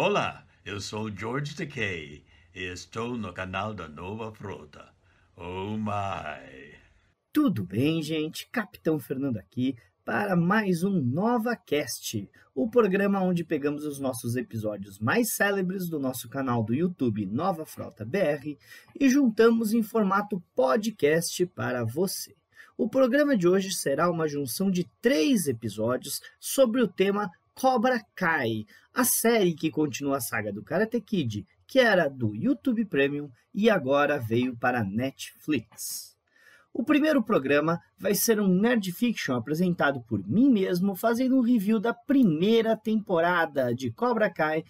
Olá, eu sou George Takei e estou no canal da Nova Frota. Oh my! Tudo bem, gente? Capitão Fernando aqui para mais um Nova Cast, o programa onde pegamos os nossos episódios mais célebres do nosso canal do YouTube Nova Frota BR e juntamos em formato podcast para você. O programa de hoje será uma junção de três episódios sobre o tema Cobra Kai, a série que continua a saga do Karate Kid, que era do YouTube Premium e agora veio para Netflix. O primeiro programa vai ser um Nerd Fiction apresentado por mim mesmo, fazendo um review da primeira temporada de Cobra Kai.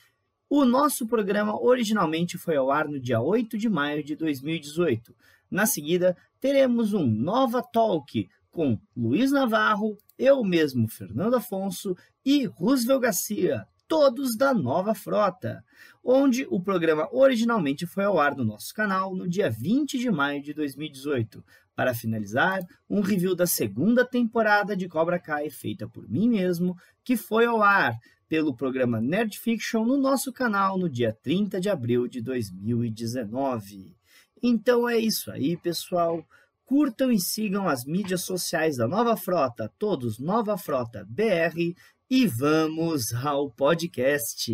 O nosso programa originalmente foi ao ar no dia 8 de maio de 2018. Na seguida, teremos um Nova Talk com Luiz Navarro, eu mesmo, Fernando Afonso e Roosevelt Garcia, todos da Nova Frota, onde o programa originalmente foi ao ar no nosso canal no dia 20 de maio de 2018. Para finalizar, um review da segunda temporada de Cobra Kai feita por mim mesmo, que foi ao ar pelo programa Nerd Fiction no nosso canal no dia 30 de abril de 2019. Então é isso aí, pessoal. Curtam e sigam as mídias sociais da Nova Frota, todos Nova Frota BR, e vamos ao podcast.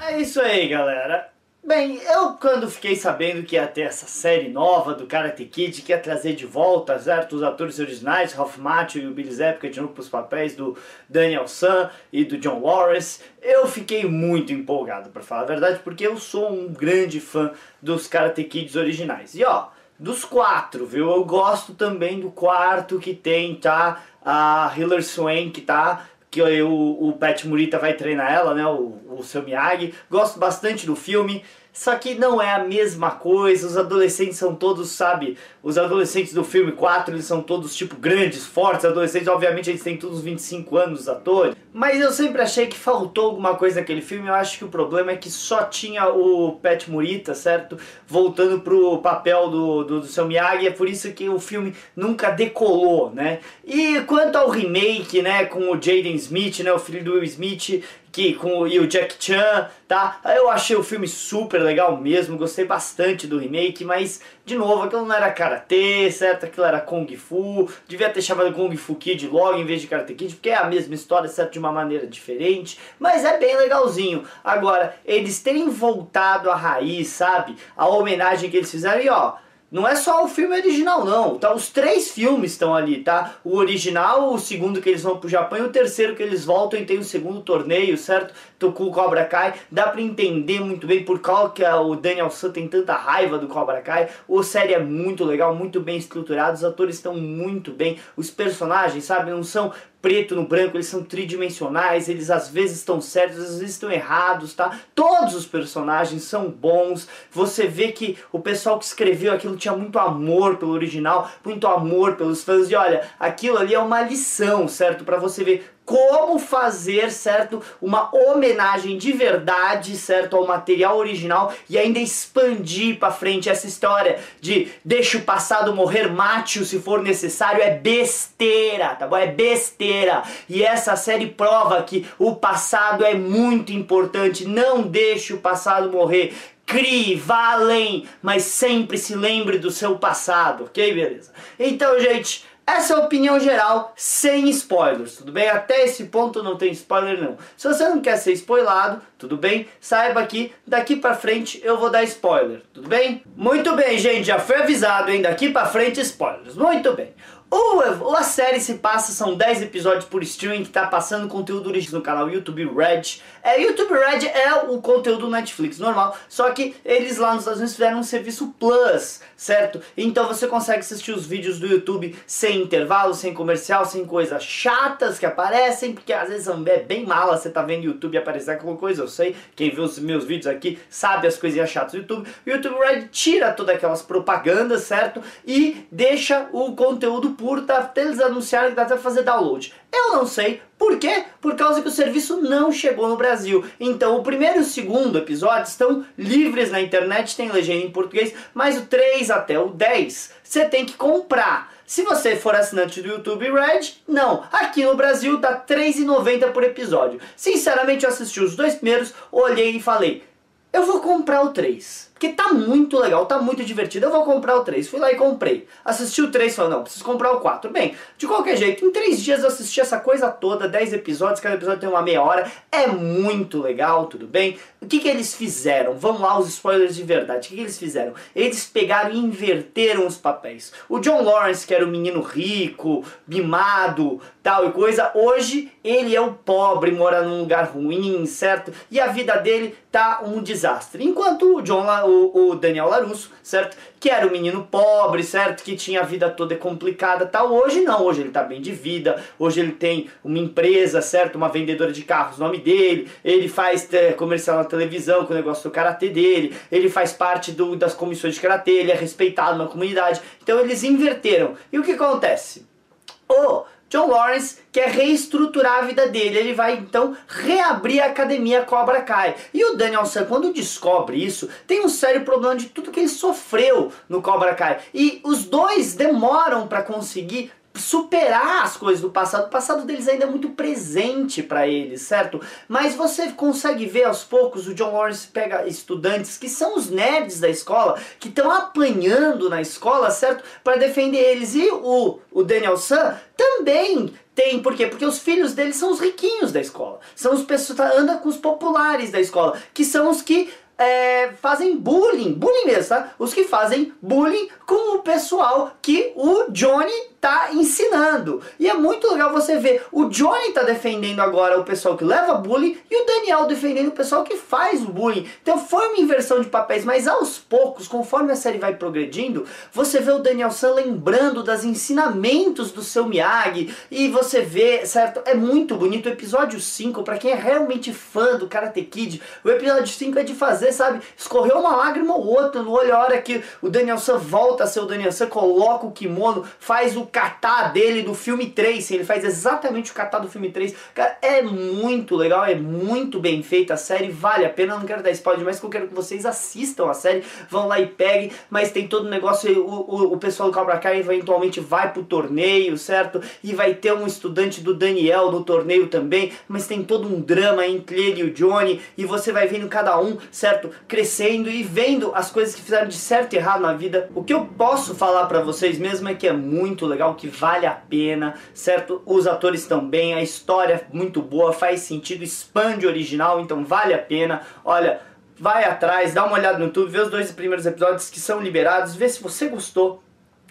É isso aí, galera. Bem, eu quando fiquei sabendo que ia ter essa série nova do Karate Kid, que ia trazer de volta, certo, os atores originais, Ralph Macchio e o Billy Zepka de novo para os papéis do Daniel San e do John Lawrence, eu fiquei muito empolgado, para falar a verdade, porque eu sou um grande fã dos Karate Kids originais. E ó, dos quatro, viu? Eu gosto também do quarto que tem, tá? A Hilary Swank, tá? Que o, o Pat Murita vai treinar ela, né, o, o seu Miyagi. Gosto bastante do filme. Só que não é a mesma coisa, os adolescentes são todos, sabe, os adolescentes do filme 4, eles são todos tipo grandes, fortes, adolescentes, obviamente eles têm todos 25 anos, os atores. Mas eu sempre achei que faltou alguma coisa naquele filme, eu acho que o problema é que só tinha o Pat Morita, certo? Voltando pro papel do, do, do seu Miyagi, é por isso que o filme nunca decolou, né? E quanto ao remake, né, com o Jaden Smith, né, o filho do Will Smith, que com e o Jack Chan, tá? Eu achei o filme super legal mesmo, gostei bastante do remake, mas de novo, aquilo não era karatê, certo? Aquilo era kung fu, devia ter chamado Kung Fu Kid logo em vez de Karate Kid, porque é a mesma história, certo? De uma maneira diferente, mas é bem legalzinho. Agora, eles terem voltado à raiz, sabe? A homenagem que eles fizeram e ó, não é só o filme original, não. Tá? Os três filmes estão ali, tá? O original, o segundo que eles vão pro Japão e o terceiro que eles voltam e tem o segundo torneio, certo? Toku Cobra Kai. Dá pra entender muito bem por qual que o Daniel San tem tanta raiva do Cobra Kai. O série é muito legal, muito bem estruturado. Os atores estão muito bem. Os personagens, sabe? Não são preto no branco, eles são tridimensionais, eles às vezes estão certos, às vezes estão errados, tá? Todos os personagens são bons. Você vê que o pessoal que escreveu aquilo tinha muito amor pelo original, muito amor pelos fãs. E olha, aquilo ali é uma lição, certo? Para você ver como fazer, certo, uma homenagem de verdade, certo, ao material original e ainda expandir para frente essa história de deixa o passado morrer, mate-o se for necessário, é besteira, tá bom? É besteira. E essa série prova que o passado é muito importante, não deixe o passado morrer. Crie, vá além, mas sempre se lembre do seu passado, ok? Beleza? Então, gente, essa é a opinião geral, sem spoilers, tudo bem? Até esse ponto não tem spoiler não. Se você não quer ser spoilado, tudo bem? Saiba que daqui pra frente eu vou dar spoiler, tudo bem? Muito bem, gente, já foi avisado, hein? Daqui pra frente spoilers, muito bem. Ou a série se passa, são 10 episódios por streaming que tá passando conteúdo original no canal YouTube Red. É, YouTube Red é o conteúdo Netflix normal, só que eles lá nos Estados Unidos fizeram um serviço Plus, certo? Então você consegue assistir os vídeos do YouTube sem intervalo, sem comercial, sem coisas chatas que aparecem, porque às vezes é bem mala, você tá vendo YouTube aparecer alguma coisa, eu sei, quem viu os meus vídeos aqui sabe as coisinhas chatas do YouTube. O YouTube Red tira todas aquelas propagandas, certo? E deixa o conteúdo puro, tá? Eles anunciaram que dá até fazer download. Eu não sei, por quê? Por causa que o serviço não chegou no Brasil. Então, o primeiro e o segundo episódio estão livres na internet, tem legenda em português, mas o 3 até o 10 você tem que comprar. Se você for assinante do YouTube Red, não. Aqui no Brasil tá R$ 3,90 por episódio. Sinceramente, eu assisti os dois primeiros, olhei e falei, eu vou comprar o 3. Porque tá muito legal, tá muito divertido. Eu vou comprar o 3. Fui lá e comprei. Assisti o 3 e falei, não, preciso comprar o 4. Bem, de qualquer jeito, em 3 dias eu assisti essa coisa toda, 10 episódios, cada episódio tem uma meia hora. É muito legal, tudo bem? O que, que eles fizeram? Vamos lá, os spoilers de verdade. O que, que eles fizeram? Eles pegaram e inverteram os papéis. O John Lawrence, que era o menino rico, mimado, tal e coisa, hoje ele é o pobre, mora num lugar ruim, certo? E a vida dele tá um desastre. Enquanto o John, o, o Daniel Larusso, certo? Que era o menino pobre, certo? Que tinha a vida toda complicada tal. Hoje não, hoje ele tá bem de vida, hoje ele tem uma empresa, certo? Uma vendedora de carros, nome dele, ele faz é, comercial na televisão com o negócio do karatê dele, ele faz parte do, das comissões de karatê, ele é respeitado na comunidade. Então eles inverteram. E o que acontece? O John Lawrence quer reestruturar a vida dele. Ele vai então reabrir a academia Cobra Kai. E o Daniel San, quando descobre isso, tem um sério problema de tudo que ele sofreu no Cobra Kai. E os dois demoram para conseguir superar as coisas do passado. O passado deles ainda é muito presente para eles, certo? Mas você consegue ver aos poucos o John Lawrence pega estudantes que são os nerds da escola, que estão apanhando na escola, certo? Para defender eles. E o, o Daniel San também tem, por quê? Porque os filhos dele são os riquinhos da escola. São os pessoas que andam com os populares da escola, que são os que é, fazem bullying, bullying mesmo, tá? Os que fazem bullying com o pessoal que o Johnny tá ensinando. E é muito legal você ver o Johnny tá defendendo agora o pessoal que leva bullying e o Daniel defendendo o pessoal que faz o bullying. Então foi uma inversão de papéis, mas aos poucos, conforme a série vai progredindo, você vê o Daniel San lembrando das ensinamentos do seu Miyagi e você vê, certo? É muito bonito. O episódio 5, para quem é realmente fã do Karate Kid, o episódio 5 é de fazer, sabe? Escorreu uma lágrima ou outra no olho a hora que o Daniel San volta a ser o Daniel San, coloca o kimono, faz o catar dele do filme 3. Ele faz exatamente o catar do filme 3. Cara, é muito legal, é muito bem feita a série, vale a pena. Eu não quero dar spoiler, mas eu quero que vocês assistam a série, vão lá e peguem. Mas tem todo o negócio, o, o, o pessoal do Cobra Kai eventualmente vai pro torneio, certo? E vai ter um estudante do Daniel no torneio também. Mas tem todo um drama entre ele e o Johnny. E você vai vendo cada um, certo? Crescendo e vendo as coisas que fizeram de certo e errado na vida. O que eu posso falar para vocês mesmo é que é muito legal legal, que vale a pena, certo? Os atores estão bem, a história é muito boa, faz sentido, expande o original, então vale a pena. Olha, vai atrás, dá uma olhada no YouTube, vê os dois primeiros episódios que são liberados, vê se você gostou.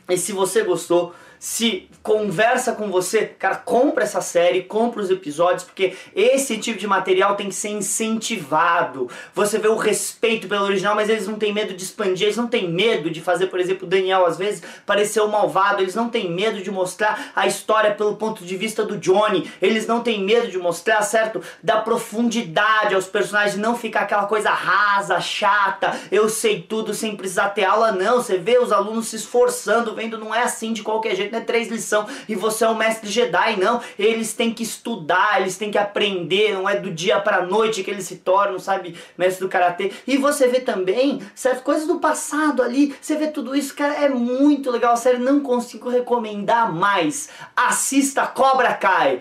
E se você gostou, se conversa com você, cara, compra essa série, compra os episódios, porque esse tipo de material tem que ser incentivado. Você vê o respeito pelo original, mas eles não têm medo de expandir, eles não têm medo de fazer, por exemplo, o Daniel às vezes parecer o malvado, eles não têm medo de mostrar a história pelo ponto de vista do Johnny, eles não têm medo de mostrar, certo, da profundidade aos personagens, não ficar aquela coisa rasa, chata, eu sei tudo sem precisar ter aula, não. Você vê os alunos se esforçando, vendo, não é assim de qualquer jeito não é três lição e você é um mestre Jedi, não. Eles têm que estudar, eles têm que aprender, não é do dia pra noite que eles se tornam, sabe, mestre do karatê. E você vê também, certo, coisas do passado ali, você vê tudo isso, cara, é muito legal, a série não consigo recomendar mais. Assista Cobra Kai.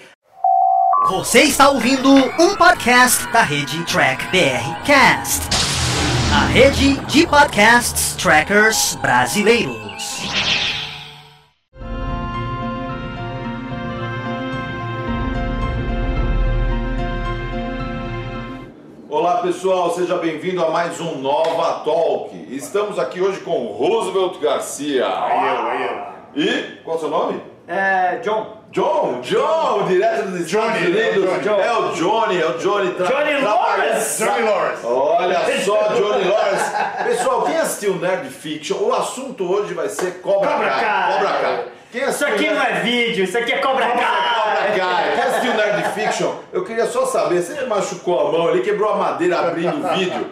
Você está ouvindo um podcast da rede Track BR Cast, a rede de podcasts trackers brasileiros. Olá pessoal, seja bem-vindo a mais um Nova Talk. Estamos aqui hoje com Roosevelt Garcia. E qual é o seu nome? É, John. John, John, direto dos Estados Johnny, Unidos. é o Johnny. É o Johnny, é o Johnny. Tra Johnny Lawrence. Johnny Lawrence. Olha só, Johnny Lawrence. Pessoal, quem assistiu Nerd Fiction, o assunto hoje vai ser Cobra, Cobra Kai. Cobra Kai. Quem Isso assistiu aqui não é vídeo, isso aqui é Cobra Kai. Cobra Kai. Quer assistir o Nerd Fiction? Eu queria só saber, você machucou a mão, ele quebrou a madeira abrindo o vídeo.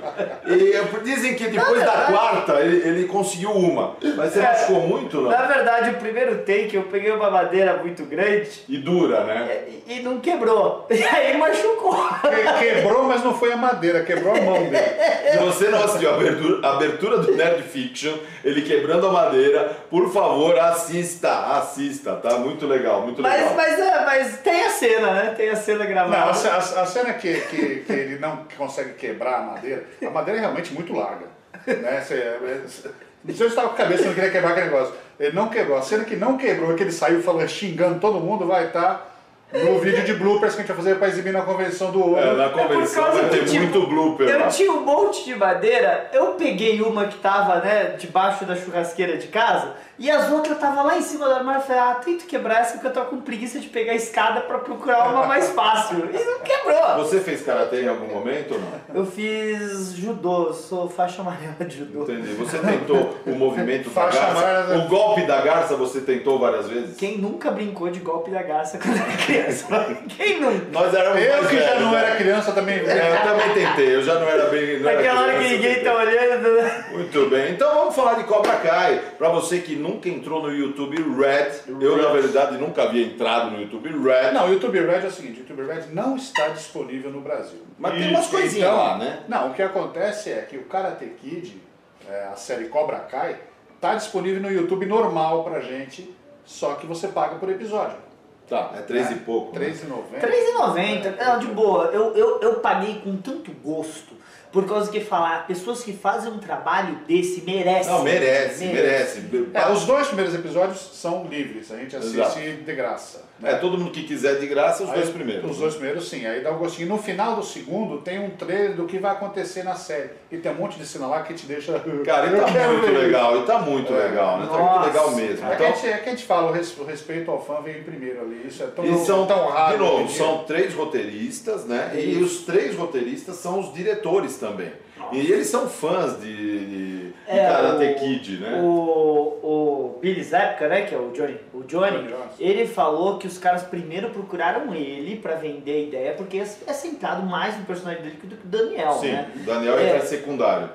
E eh, dizem que depois da quarta ele, ele conseguiu uma. Mas você É. machucou muito, não? Na verdade, o primeiro take eu peguei uma madeira muito grande E dura, né? e, e não quebrou. E aí machucou. Que- Quebrou, mas não foi a madeira, quebrou a mão dele. Se você não assistiu a abertura, a abertura do Nerd Fiction, ele quebrando a madeira, por favor, assista, assista, tá? Muito legal, muito Mas, legal. mas, é, mas tem a cena, né? Tem a cena Não, gravada. a, ce- a- a cena que, que, que ele não consegue quebrar a madeira, a madeira é realmente muito larga. Né? Você, não sei se estava com a cabeça não queria quebrar aquele negócio. Ele não quebrou. A cena que não quebrou, que ele saiu falando, xingando todo mundo, vai estar no vídeo de bloopers que a gente vai fazer para exibir na convenção do É, ouro. na convenção causa vai ter tipo, muito blooper Eu lá. tinha um monte de madeira, eu peguei uma que tava, né, debaixo da churrasqueira de casa, e as outras estavam lá em cima do armário. Eu falei, ah, tento quebrar essa porque eu tô com preguiça de pegar a escada pra procurar uma mais fácil. E não quebrou. Você fez karatê em algum momento ou não? Eu fiz judô, sou faixa amarela de judô. Entendi. Você tentou o movimento da Faixa garça? amarela. O golpe da garça você tentou várias vezes? Quem nunca brincou de golpe da garça quando era criança? Quem nunca? Nós éramos Eu que já velhos, não né? era criança também. É, eu também tentei, eu já não era bem. Não era Aquela hora que ninguém tá olhando. né? Muito bem, então vamos falar de Cobra Kai. Pra você que nunca entrou no YouTube Red, eu na verdade nunca havia entrado no YouTube Red. Não, o YouTube Red é o seguinte, o YouTube Red não está disponível no Brasil. Mas tem umas coisinhas Então, lá, né? Não, o que acontece é que o Karate Kid, é, a série Cobra Kai, está disponível no YouTube normal pra gente, só que você paga por episódio. Tá, é três e pouco. né? R$13,90. R$3,90. Não, de boa. Eu, eu, eu paguei com tanto gosto. Por causa que falar, pessoas que fazem um trabalho desse merecem. Não, merece, merece. É, os dois primeiros episódios são livres, a gente assiste Exato. de graça. Né? É, todo mundo que quiser de graça, os Aí, dois primeiros. Os dois primeiros, sim. Aí dá um gostinho. No final do segundo, tem um trailer do que vai acontecer na série. E tem um monte de cena lá que te deixa. Cara, e tá muito ver legal, e tá muito É. legal, né? Tá Nossa, muito legal mesmo. É, que a Então, gente, é que a gente fala, o res- o respeito ao fã vem primeiro ali. Isso é tão, e são, tão raro. de novo, são três roteiristas, né? E os três roteiristas são os diretores também. E eles são fãs de, de, de É, Karate o- Kid, né? O Billy Zabka, né, que é o Johnny, o Johnny, ele falou que os caras primeiro procuraram ele pra vender a ideia, porque é centrado mais no personagem dele do que o Daniel, Sim, né? o Daniel É. entra secundário.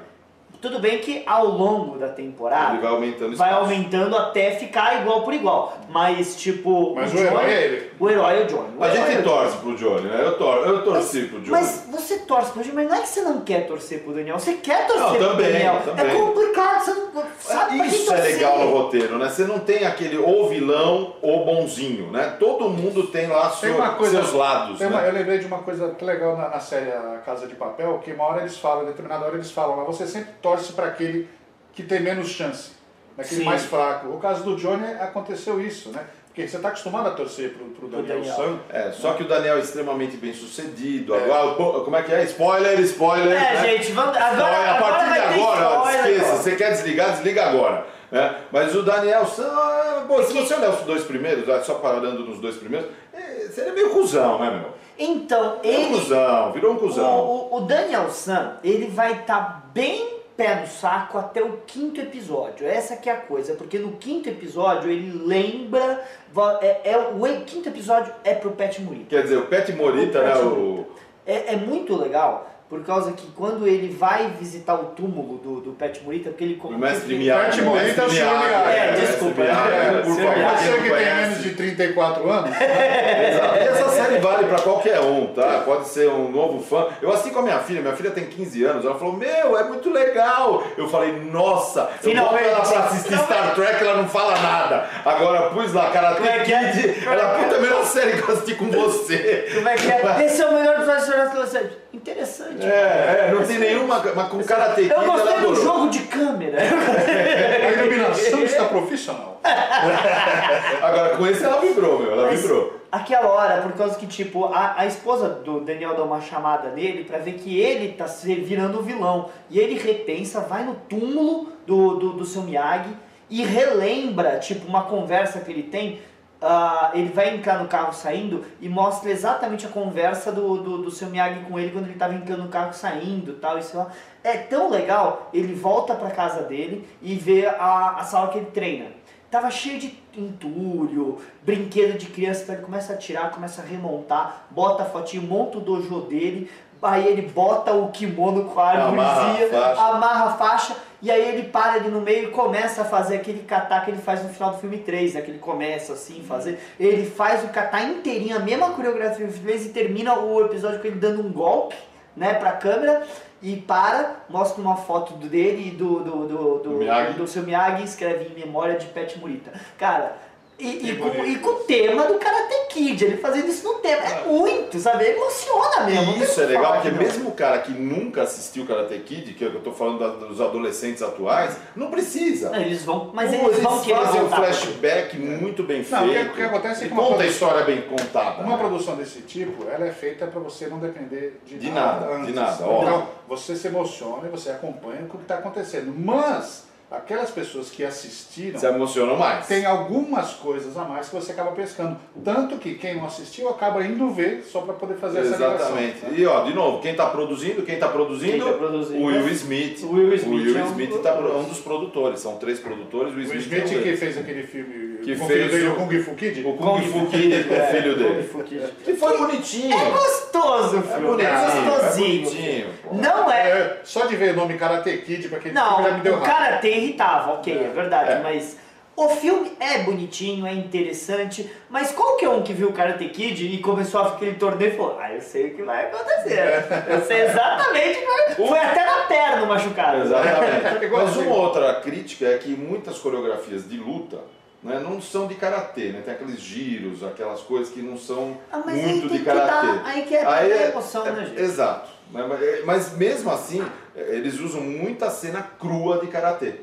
Tudo bem que ao longo da temporada Ele vai aumentando vai aumentando até ficar igual por igual. Mas, tipo, Mas o Johnny, herói é ele. O herói é o Johnny. O A é gente o torce pro Johnny, né? Eu, tor eu torci Mas, pro Johnny. mas você torce pro Johnny, mas não é que você não quer torcer pro Daniel. Você quer torcer Não, pro também, Daniel. também. É complicado, você não sabe pra quem Isso é legal no roteiro, né? Você não tem aquele ou vilão ou bonzinho, né? Todo mundo tem lá Tem seu- uma coisa- seus lados, Tem uma- né? eu lembrei de uma coisa que legal na, na série A Casa de Papel, que uma hora eles falam, em determinada hora eles falam, mas você sempre torce para aquele que tem menos chance, naquele Sim. mais fraco. O caso do Johnny aconteceu isso, né? Porque você está acostumado a torcer pro, pro Daniel, Daniel. San. É, só que o Daniel é extremamente bem sucedido. É. Agora, como é que é? Spoiler, spoiler. É, né? gente, vamos, agora, Spoiler. a agora partir de agora, ó, spoiler, esqueça. ó. Você quer desligar, desliga agora. né? Mas o Daniel, San- pô, se você olhar os dois primeiros, ó, só parando nos dois primeiros, é, seria meio cuzão, né, meu? Então, Virou um ele... cuzão, virou um cuzão. O, o, o Daniel San, ele vai estar bem pé no saco até o quinto episódio. Essa que é a coisa, porque no quinto episódio ele lembra... É, é, o quinto episódio é pro Pet Morita. Quer dizer, o Pet Morita, O né? Pet O... É, é muito legal, por causa que quando ele vai visitar o túmulo do, do Pet Morita, porque ele... O mestre Miyagi. Pet o Morita é o senhor Miyagi, Miyagi. É, desculpa, é, Você que tem menos de 34 anos, Exato. E essa série vale pra qualquer um, tá? Pode ser um novo fã. Eu assisti com a minha filha, minha filha tem 15 anos, ela falou, meu, é muito legal. Eu falei, nossa, eu boto Finalmente. ela pra assistir Star Trek, ela não fala nada. Agora pus lá, Karate Como é que é? Ela, puta, a melhor série que eu assisti com você. Como é que é? Esse é o melhor episódio de Adolescente. Interessante. É, é, não tem nenhuma, mas com Karate Kid Eu ela gostei do adorou. jogo de câmera. a iluminação está profissional. Agora com esse ela vibrou, meu, ela Mas vibrou. Aquela hora, por causa que, tipo, a, a esposa do Daniel dá uma chamada nele pra ver que ele tá se virando o vilão. E ele repensa, vai no túmulo do, do, do seu Miyagi e relembra, tipo, uma conversa que ele tem. Ah, ele vai entrar no carro saindo e mostra exatamente a conversa do, do, do seu Miyagi com ele quando ele tava entrando no carro saindo tal, e sei lá. É tão legal, ele volta pra casa dele e vê a, a sala que ele treina. tava cheio de entulho, brinquedo de criança, então ele começa a tirar, começa a remontar, bota a fotinho, monta o dojo dele, aí ele bota o kimono com a Amarra a árvorezinha, faixa. amarra a faixa, e aí ele para ali no meio e começa a fazer aquele kata que ele faz no final do filme 3, né? Que ele começa assim, fazer. Ele faz o kata inteirinho, a mesma coreografia do filme 3 e termina o episódio com ele dando um golpe, né, pra câmera. E para, mostra uma foto do dele e do, do, do, do, Miyagi. do seu Miyagi e escreve em memória de Pet Murita. Cara, e, e, com, e com o tema do Karate Kid, ele fazendo isso no tema. É muito, sabe? Emociona mesmo. E isso é legal, porque que não. mesmo o cara que nunca assistiu Karate Kid, que eu tô falando da- dos adolescentes atuais, não precisa. Não, Eles vão, mas Pô, eles vão querer fazem um flashback muito bem Não, feito. o que acontece é E que conta a história bem contada. Uma né? produção desse tipo, ela é feita para você não depender de, De nada, de antes. nada, ó. Então, você se emociona e você acompanha o que está acontecendo. Mas, aquelas pessoas que assistiram, Se emocionam mais. tem algumas coisas a mais que você acaba pescando. Tanto que quem não assistiu acaba indo ver só para poder fazer essa Exatamente. né? E ó, de novo, quem tá produzindo, quem tá produzindo? Quem tá produzindo? O Will Smith. O Will Smith O Will é um- Smith tá é um dos produtores, são três produtores, o Will O Smith, Smith é um que fez aquele filme Que o fez filho dele, o- o Kung Fu Kid. O Kung Fu Kid com o É, filho Kung dele. Fu Kid. E foi bonitinho. É gostoso, É filho. bonitinho, É é gostosinho. bonitinho. pô. Não é. É, só de ver o nome Karate Kid, pra aquele Não, filme já me deu o raiva. Karate irritava, ok, é, verdade, É. mas o filme é bonitinho, é interessante, mas qualquer um que viu o Karate Kid e começou a aquele torneio e falou, ah, eu sei o que vai acontecer. Eu sei exatamente o que vai... Foi até na perna machucado. Exatamente. Mas uma outra crítica é que muitas coreografias de luta né, não são de karatê, né? Tem aqueles giros, aquelas coisas que não são Ah, muito de dar- karatê. aí que é Aí a emoção, né, gente? Exato. Né, mas- é, mesmo assim, é, eles usam muita cena crua de karatê.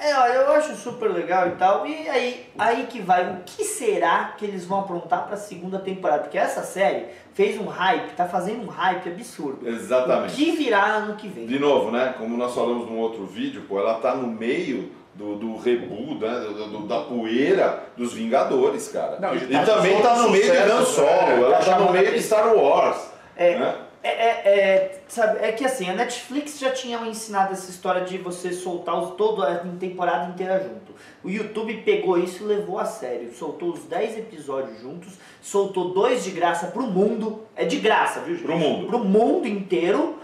É, é, eu acho super legal e tal. E aí, aí que vai, o que será que eles vão aprontar pra segunda temporada? Porque essa série fez um hype, tá fazendo um hype absurdo. Exatamente. O que virá ano que vem? De novo, né? Como nós falamos num outro vídeo, pô, ela tá no meio do, do rebu, né? do- do- da poeira dos Vingadores, cara. Não, e tá também com tá no meio de Han Solo, né? ela Tá tá no meio de. Star Wars. É, né? É, é, é, sabe, é que assim, a Netflix já tinha ensinado essa história de você soltar os, todo a temporada inteira junto. O YouTube pegou isso e levou a sério. Soltou os 10 episódios juntos, soltou dois de graça pro mundo. É de graça, viu, gente? Pro mundo. Pro mundo inteiro,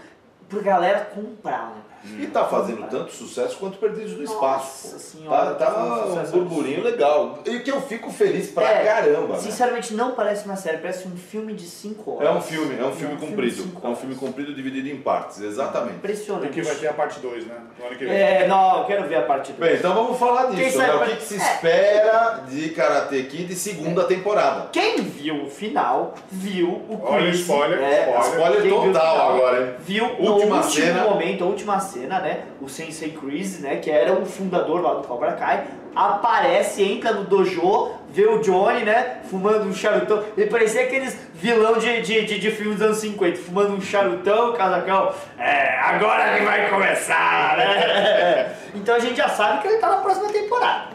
pra galera comprar, né? E tá fazendo tanto sucesso quanto Perdidos no Nossa Espaço. pô. Senhora, tá tá tá um sucesso burburinho legal. E que eu fico feliz pra É, caramba. né? Sinceramente, não parece uma série, parece um filme de 5 horas. É um filme, é um filme É um filme comprido. cinco É um filme comprido dividido em partes, exatamente. Impressionante. que vai ter a parte 2, né? No ano que vem. É, não, eu quero ver a parte 2. Bem, então vamos falar disso, né? O que, que se É. espera de Karate Kid segunda temporada? Quem viu o final, viu o Olha o Chris, spoiler, é, spoiler. Spoiler o total final, agora, hein? Viu no Última último cena. momento, a última cena, né? O Sensei Chris, né? Que era o fundador lá do Cobra Kai, aparece, entra no dojo, vê o Johnny, né? Fumando um charutão. Ele parecia aqueles vilão de, de, de, de filmes dos anos 50, fumando um charutão, casacão. É, agora que vai começar, né? Então a gente já sabe que ele tá na próxima temporada.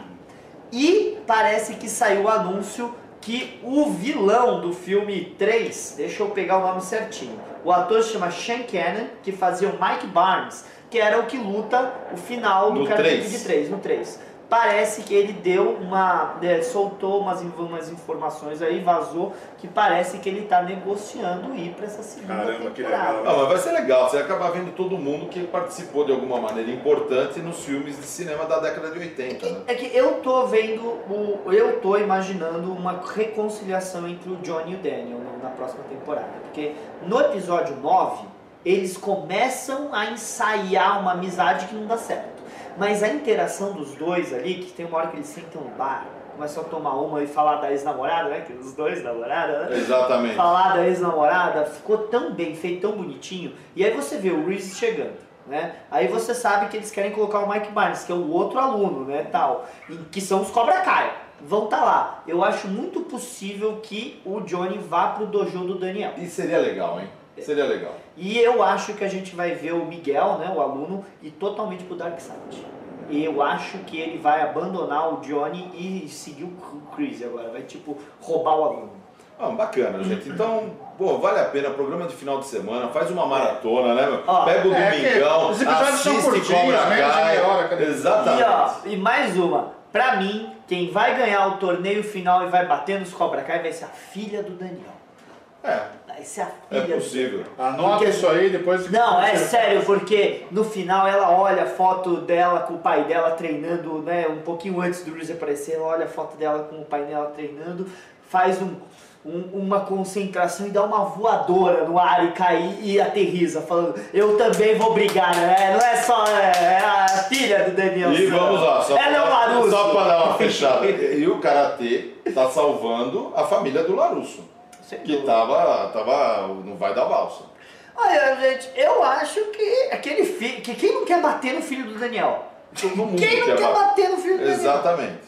E parece que saiu o anúncio que o vilão do filme 3, deixa eu pegar o nome certinho, o ator se chama Sean Cannon, que fazia o Mike Barnes, que era o que luta o final do No Karate três. Kid 3, no 3. Parece que ele deu uma. é, soltou umas, umas informações aí, vazou, que parece que ele tá negociando ir pra essa segunda Caramba, que temporada. legal. Não, mas vai ser legal, você vai acabar vendo todo mundo que participou de alguma maneira importante nos filmes de cinema da década de 80, né? É que eu tô vendo, o, eu tô imaginando uma reconciliação entre o Johnny e o Daniel no- na próxima temporada. Porque no episódio 9, eles começam a ensaiar uma amizade que não dá certo. Mas a interação dos dois ali, que tem uma hora que eles sentam no bar, começam a tomar uma e falar da ex-namorada, né? Que os dois namorados, né? Exatamente. falar da ex-namorada ficou tão bem feito, tão bonitinho. E aí você vê o Reese chegando, né? Aí você sabe que eles querem colocar o Mike Barnes, que é o outro aluno, né, tal, que são os Cobra Kai. Vão estar lá. Eu acho muito possível que o Johnny vá pro dojo do Daniel. E seria legal, hein? Seria legal. E eu acho que a gente vai ver o Miguel, né, o aluno, ir totalmente pro Dark Side. E eu acho que ele vai abandonar o Johnny e seguir o Chris agora. Vai, tipo, roubar o aluno. Ah, bacana, gente. Então, pô, vale a pena. Programa de final de semana, faz uma maratona, né, meu? Ó, Pega o é domingão, os episódios são assiste curtinhos, hora cada E, Exatamente. ó, e mais uma. Pra mim, quem vai ganhar o torneio final e vai bater nos Cobra Kai vai ser a filha do Daniel. É, a é possível. Anota Porque- isso aí depois. Não, é sério, porque no final ela olha a foto dela com o pai dela treinando, né? Um pouquinho antes do Reese aparecer, ela olha a foto dela com o pai dela treinando, faz um, um- uma concentração e dá uma voadora no ar e cai e aterriza, falando, eu também vou brigar, né? Não é só é, é a filha do Daniel. E vamos lá, só, Ela é o pra, Larusso. só pra dar uma fechada. E o Karatê tá salvando a família do Larusso. Sem Que dúvida. tava, tava no vai da valsa. Olha, gente, eu acho que aquele filho. Que quem não quer bater no filho do Daniel? Todo mundo Quem não quer ba- bater no filho do Daniel? Exatamente.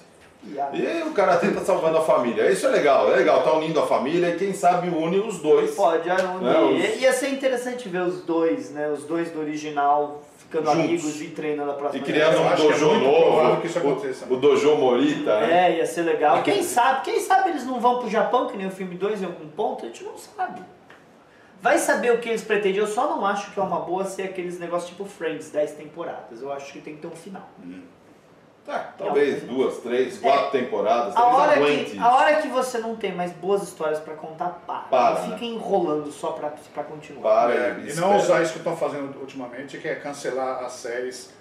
E o Karatê tá salvando a família. Isso é legal, é legal. Tá unindo a família e quem sabe une os dois. Pode unir. Não, os- Ia ser interessante ver os dois, né? Os dois do original ficando Juntos. amigos e treinando a E próxima criando Eu um é dojo provável novo. que isso o- aconteça. O, Dojo Morita, né? É, ia ser legal. Quem sabe, quem sabe eles não vão pro Japão, que nem o filme 2 em algum ponto, a gente não sabe. Vai saber o que eles pretendem. Eu só não acho que é uma boa ser aqueles negócios tipo Friends, 10 temporadas. Eu acho que tem que ter um final. É, talvez duas, três, quatro temporadas. A Talvez hora, aguente que, a hora que você não tem mais boas histórias pra contar, para. Para, não né? fica enrolando só pra, pra continuar. Para É, e espera. não usar isso que estão fazendo ultimamente, que é cancelar as séries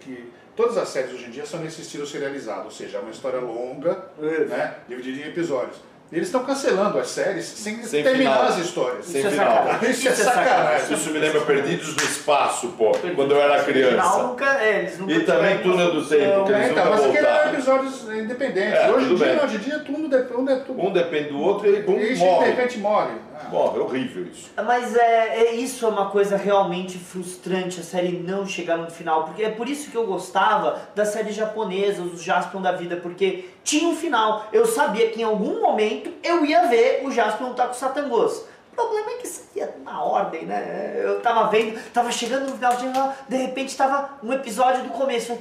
que. Todas as séries hoje em dia são nesse estilo serializado, ou seja, é uma história longa, Isso. né, dividida em episódios. E eles estão cancelando as séries sem, Sem terminar final. as histórias. Sem Isso é final. sacanagem. Isso é sacanagem. Isso me lembra Perdidos no Espaço, pô, quando eu era criança. nunca, é, eles nunca E também Túnel do Tempo, que É, eles então, nunca mas aquele eram episódios independentes. É, hoje, em dia, bem. hoje em dia tudo depende. Um de, Um depende do outro e um e de morre. repente morre. Morre, é horrível isso. Mas é, é isso é uma coisa realmente frustrante a série não chegar no final, porque é por isso que eu gostava das séries japonesas, os Jaspion da vida, porque tinha um final. Eu sabia que em algum momento eu ia ver o Jaspion lutar com o Satangos. O problema é que saía na ordem, né? Eu tava vendo, tava chegando no final, de repente tava um episódio do começo. O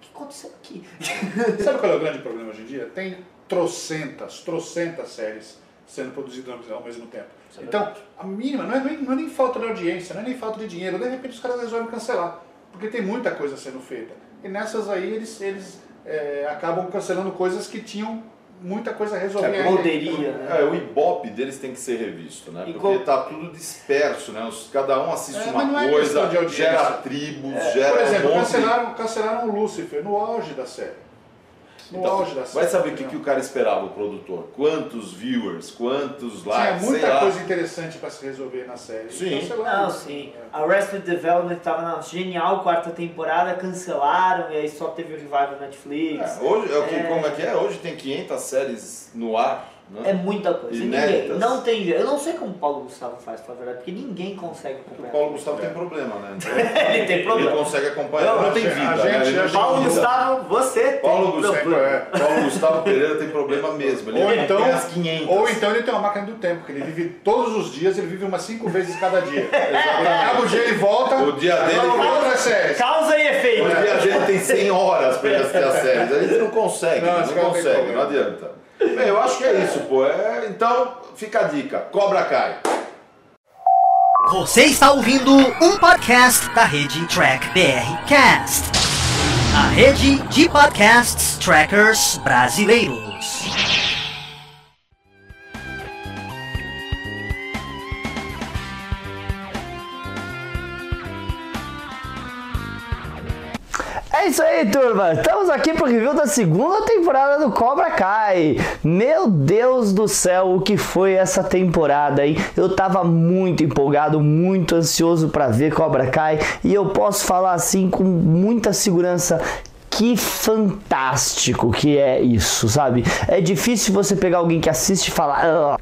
que aconteceu aqui? Sabe qual é o grande problema hoje em dia? Tem trocentas, trocentas séries sendo produzidas ao mesmo tempo. É então, a mínima, não é, nem, não é nem falta de audiência, não é nem falta de dinheiro, de repente os caras resolvem cancelar, porque tem muita coisa sendo feita. E nessas aí eles, eles é, acabam cancelando coisas que tinham muita coisa a resolver. É. Poderia, né? É, o Ibope deles tem que ser revisto, né? E Porque tá tudo disperso, né? Os- Cada um assiste É, mas não uma é coisa, questão de audiência. gera tribos, gera Por exemplo, um monte cancelaram, cancelaram o Lucifer no auge da série. No Então, auge da série. vai saber o que, que o cara esperava, o produtor. Quantos viewers, quantos Tinha likes, sei muita lá. coisa interessante para se resolver na série. Sim. Cancelaram. Não, sim. Arrested Development tava na genial quarta temporada, cancelaram e aí só teve o revival na Netflix. É, hoje, é o que, É. como é que é? Hoje tem 500 séries no ar, É muita coisa. Ninguém, não tem jeito. Eu não sei como o Paulo Gustavo faz, pra verdade, porque ninguém consegue O acompanhar. Paulo Gustavo tem problema, né? Então, Ele tem problema. Ele consegue acompanhar, Não, não, tem a vida, gente- né? A gente- tem Paulo vida. Gustavo, você Paulo tem Gustavo, problema. é. Paulo Gustavo Pereira tem problema mesmo. Ele Ou então, as 500. ou então ele tem uma máquina do tempo, que ele vive todos os dias, ele vive umas cinco vezes cada dia. Acaba o dia, ele volta, O dia dele- outra série. Causa e efeito. O dia a gente tem 100 horas pra ele assistir as séries. A gente não consegue, Não, não, consegue, não adianta. Bem, eu acho que é isso, pô. É, então, fica a dica. Cobra cai. Você está ouvindo um podcast da rede Track BR Cast, a rede de podcasts trackers brasileiros. É isso aí, turma. Estamos aqui pro review da segunda temporada do Cobra Kai. Meu Deus do céu, o que foi essa temporada, hein? Eu tava muito empolgado, muito ansioso para ver Cobra Kai e eu posso falar assim com muita segurança que fantástico que é isso, sabe? É difícil você pegar alguém que assiste e falar. "Ah".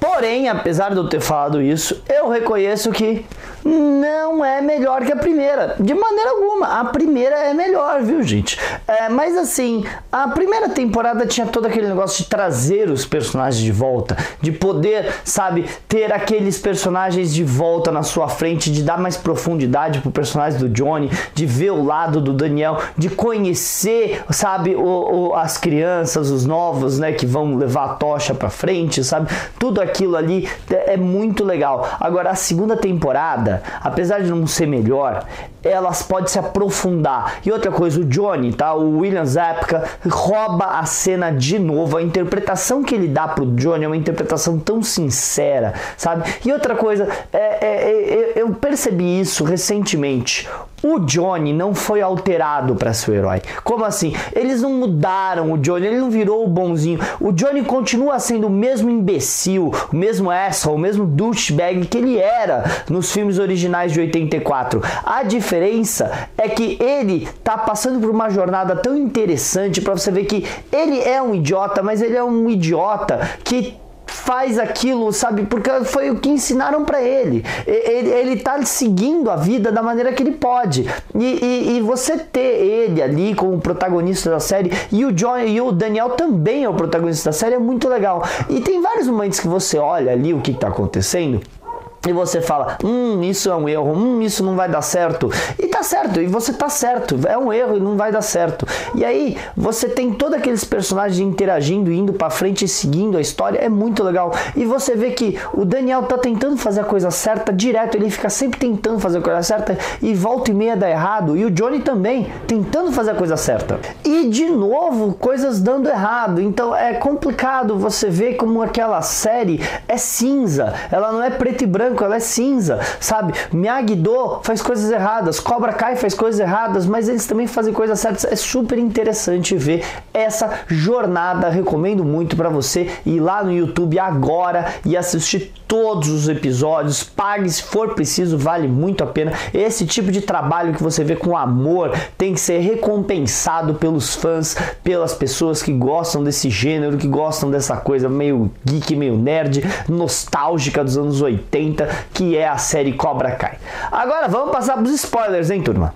Porém, apesar de eu ter falado isso, eu reconheço que não é melhor que a primeira. De maneira alguma. A primeira é melhor, viu, gente? É, mas assim, a primeira temporada tinha todo aquele negócio de trazer os personagens de volta, de poder, sabe, ter aqueles personagens de volta na sua frente, de dar mais profundidade pro personagem do Johnny, de ver o lado do Daniel, de conhecer, sabe, o, o- as crianças, os novos, né, que vão levar a tocha pra frente, sabe? Tudo aquilo ali é é muito legal. Agora, a segunda temporada, apesar de não ser melhor, elas podem se aprofundar. E outra coisa, o Johnny, tá? O William Zapka rouba a cena de novo. A interpretação que ele dá pro Johnny é uma interpretação tão sincera, sabe? E outra coisa, é, é, é, eu percebi isso recentemente. O Johnny não foi alterado para ser herói. Como assim? Eles não mudaram o Johnny, ele não virou o bonzinho. O Johnny continua sendo o mesmo imbecil, o mesmo asshole, o mesmo douchebag que ele era nos filmes originais de 84. A diferença é que ele tá passando por uma jornada tão interessante para você ver que ele é um idiota, mas ele é um idiota que faz aquilo, sabe? Porque foi o que ensinaram para ele. ele. Ele tá seguindo a vida da maneira que ele pode. E, e, e, você ter ele ali como protagonista da série e o John e o Daniel também é o protagonista da série é muito legal. E tem vários momentos que você olha ali o que, que tá acontecendo e você fala, hum, isso é um erro, hum, isso não vai dar certo. E tá certo, e você tá certo, é um erro e não vai dar certo. E aí você tem todos aqueles personagens interagindo, indo para frente e seguindo a história, é muito legal. E você vê que o Daniel tá tentando fazer a coisa certa direto, ele fica sempre tentando fazer a coisa certa e volta e meia dá errado. E o Johnny também tentando fazer a coisa certa. E de novo, coisas dando errado. Então é complicado você ver como aquela série é cinza, ela não é preto e branco branco, ela é cinza, sabe? Miyagi-Do faz coisas erradas, Cobra Kai faz coisas erradas, mas eles também fazem coisas certas. É super interessante ver essa jornada. Recomendo muito para você ir lá no YouTube agora e assistir todos os episódios. Pague se for preciso, vale muito a pena. Esse tipo de trabalho que você vê com amor tem que ser recompensado pelos fãs, pelas pessoas que gostam desse gênero, que gostam dessa coisa meio geek, meio nerd, nostálgica dos anos 80 que é a série Cobra Kai. Agora vamos passar para os spoilers, hein, turma?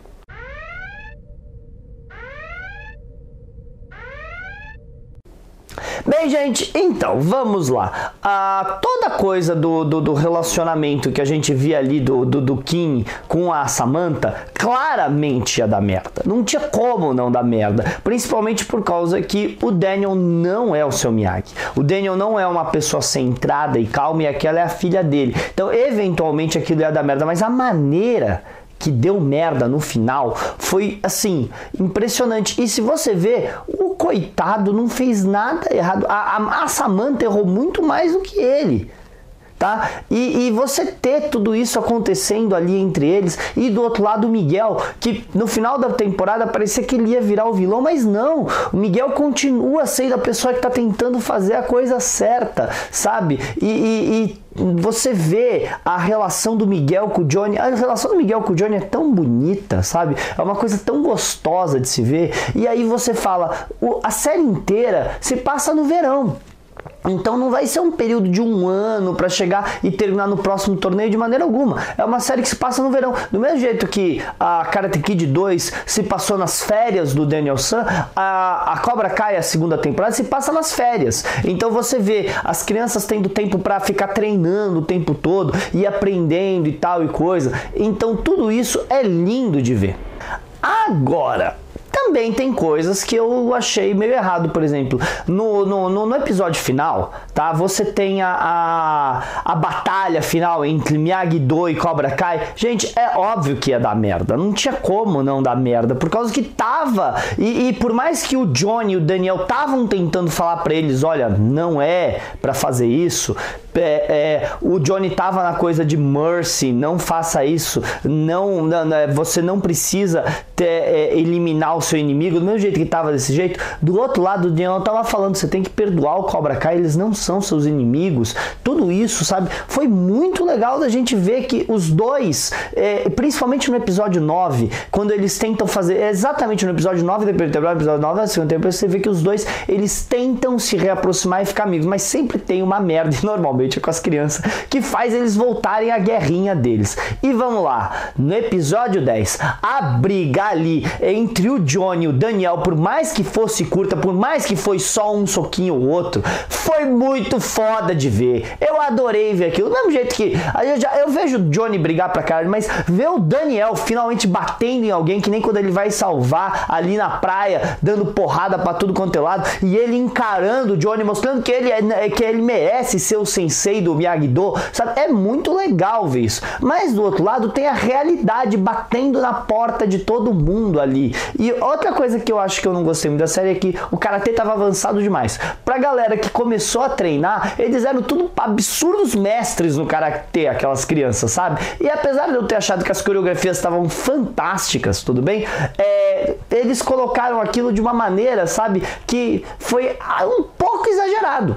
Bem, gente, então vamos lá. Ah, toda coisa do, do, do, relacionamento que a gente via ali do, do, do, Kim com a Samantha claramente ia dar merda. Não tinha como não dar merda. Principalmente por causa que o Daniel não é o seu Miyagi. O Daniel não é uma pessoa centrada e calma e aquela é a filha dele. Então, eventualmente aquilo ia dar merda, mas a maneira que deu merda no final foi assim impressionante. E se você vê, o coitado não fez nada errado. A, a, a Samantha errou muito mais do que ele. Tá? E, e, você ter tudo isso acontecendo ali entre eles e do outro lado o Miguel, que no final da temporada parecia que ele ia virar o vilão, mas não, o Miguel continua sendo a pessoa que está tentando fazer a coisa certa, sabe? E, e, e, você vê a relação do Miguel com o Johnny, a relação do Miguel com o Johnny é tão bonita, sabe? É uma coisa tão gostosa de se ver. E aí você fala, a série inteira se passa no verão. Então não vai ser um período de um ano para chegar e terminar no próximo torneio de maneira alguma. É uma série que se passa no verão. Do mesmo jeito que a Karate Kid 2 se passou nas férias do Daniel San, a, a Cobra Kai, a segunda temporada, se passa nas férias. Então você vê as crianças tendo tempo para ficar treinando o tempo todo e aprendendo e tal e coisa. Então tudo isso é lindo de ver. Agora, também tem coisas que eu achei meio errado, por exemplo, no, no, no episódio final, tá? Você tem a, a, a batalha final entre Miyagi-Do e Cobra Kai. Gente, é óbvio que ia dar merda. Não tinha como não dar merda, por causa que tava. E, e por mais que o Johnny e o Daniel estavam tentando falar para eles, olha, não é para fazer isso, é, é, o Johnny tava na coisa de mercy, não faça isso, não, não, não você não precisa ter, é, eliminar o seu inimigo, do mesmo jeito que tava desse jeito. Do outro lado, o Daniel tava falando, você tem que perdoar o Cobra Kai, eles não são seus inimigos. Tudo isso, sabe? Foi muito legal da gente ver que os dois, é, principalmente no episódio 9, quando eles tentam fazer, exatamente no episódio 9 depois do episódio 9, na segunda temporada, você vê que os dois, eles tentam se reaproximar e ficar amigos, mas sempre tem uma merda, normalmente com as crianças, que faz eles voltarem à guerrinha deles. E vamos lá, no episódio 10, a briga ali entre o Johnny e o Daniel, por mais que fosse curta, por mais que foi só um soquinho ou outro, foi muito foda de ver. Eu adorei ver aquilo. Do mesmo jeito que eu, já, eu vejo o Johnny brigar pra caralho, mas ver o Daniel finalmente batendo em alguém, que nem quando ele vai salvar ali na praia, dando porrada pra tudo quanto é lado, e ele encarando o Johnny, mostrando que ele, é, que ele merece ser o sensei do Miyagi-Do, sabe? É muito legal ver isso. Mas do outro lado tem a realidade batendo na porta de todo mundo ali. E outra coisa que eu acho que eu não gostei muito da série é que o karatê tava avançado demais. Pra galera que começou a treinar, eles eram tudo absurdos mestres no karatê, aquelas crianças, sabe? E apesar de eu ter achado que as coreografias estavam fantásticas, tudo bem? É, eles colocaram aquilo de uma maneira, sabe, que foi um pouco exagerado.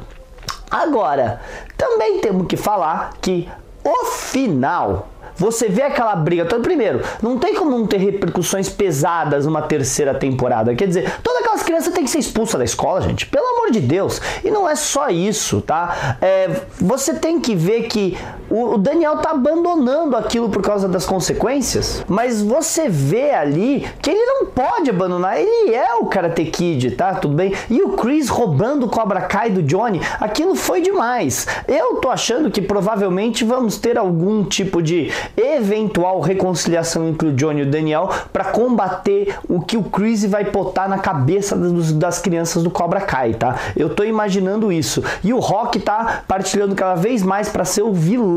Agora, também temos que falar que o final você vê aquela briga toda. Primeiro, não tem como não ter repercussões pesadas numa terceira temporada. Quer dizer, todas aquelas crianças têm que ser expulsas da escola, gente. Pelo amor de Deus. E não é só isso, tá? É, você tem que ver que o, Daniel tá abandonando aquilo por causa das consequências. Mas você vê ali que ele não pode abandonar. Ele é o Karate Kid, tá? Tudo bem? E o Chris roubando o Cobra Kai do Johnny. Aquilo foi demais. Eu tô achando que provavelmente vamos ter algum tipo de eventual reconciliação entre o Johnny e o Daniel para combater o que o Chris vai botar na cabeça das, das crianças do Cobra Kai, tá? Eu tô imaginando isso. E o Rock tá partilhando cada vez mais para ser o vilão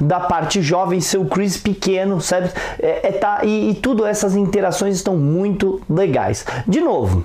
da parte jovem, ser o Chris pequeno, sabe? É, é tá, e, e tudo essas interações estão muito legais. De novo,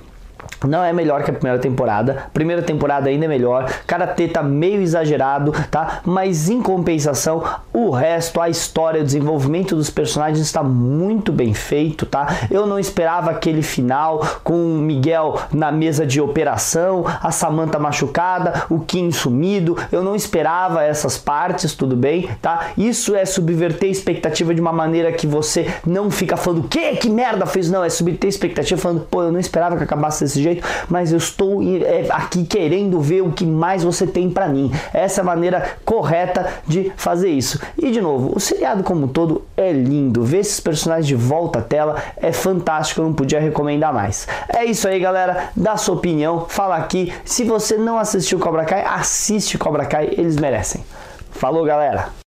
não é melhor que a primeira temporada. Primeira temporada ainda é melhor. Karate tá meio exagerado, tá? Mas em compensação, o resto, a história, o desenvolvimento dos personagens está muito bem feito, tá? Eu não esperava aquele final com o Miguel na mesa de operação, a Samantha machucada, o Kim sumido. Eu não esperava essas partes, tudo bem, tá? Isso é subverter a expectativa de uma maneira que você não fica falando que que merda fez, não, é subverter a expectativa falando, pô, eu não esperava que acabasse desse jeito mas eu estou é, aqui querendo ver o que mais você tem para mim. Essa é a maneira correta de fazer isso. E de novo, o seriado como um todo é lindo. Ver esses personagens de volta à tela é fantástico, eu não podia recomendar mais. É isso aí, galera. Dá sua opinião, fala aqui. Se você não assistiu Cobra Kai, assiste Cobra Kai, eles merecem. Falou, galera!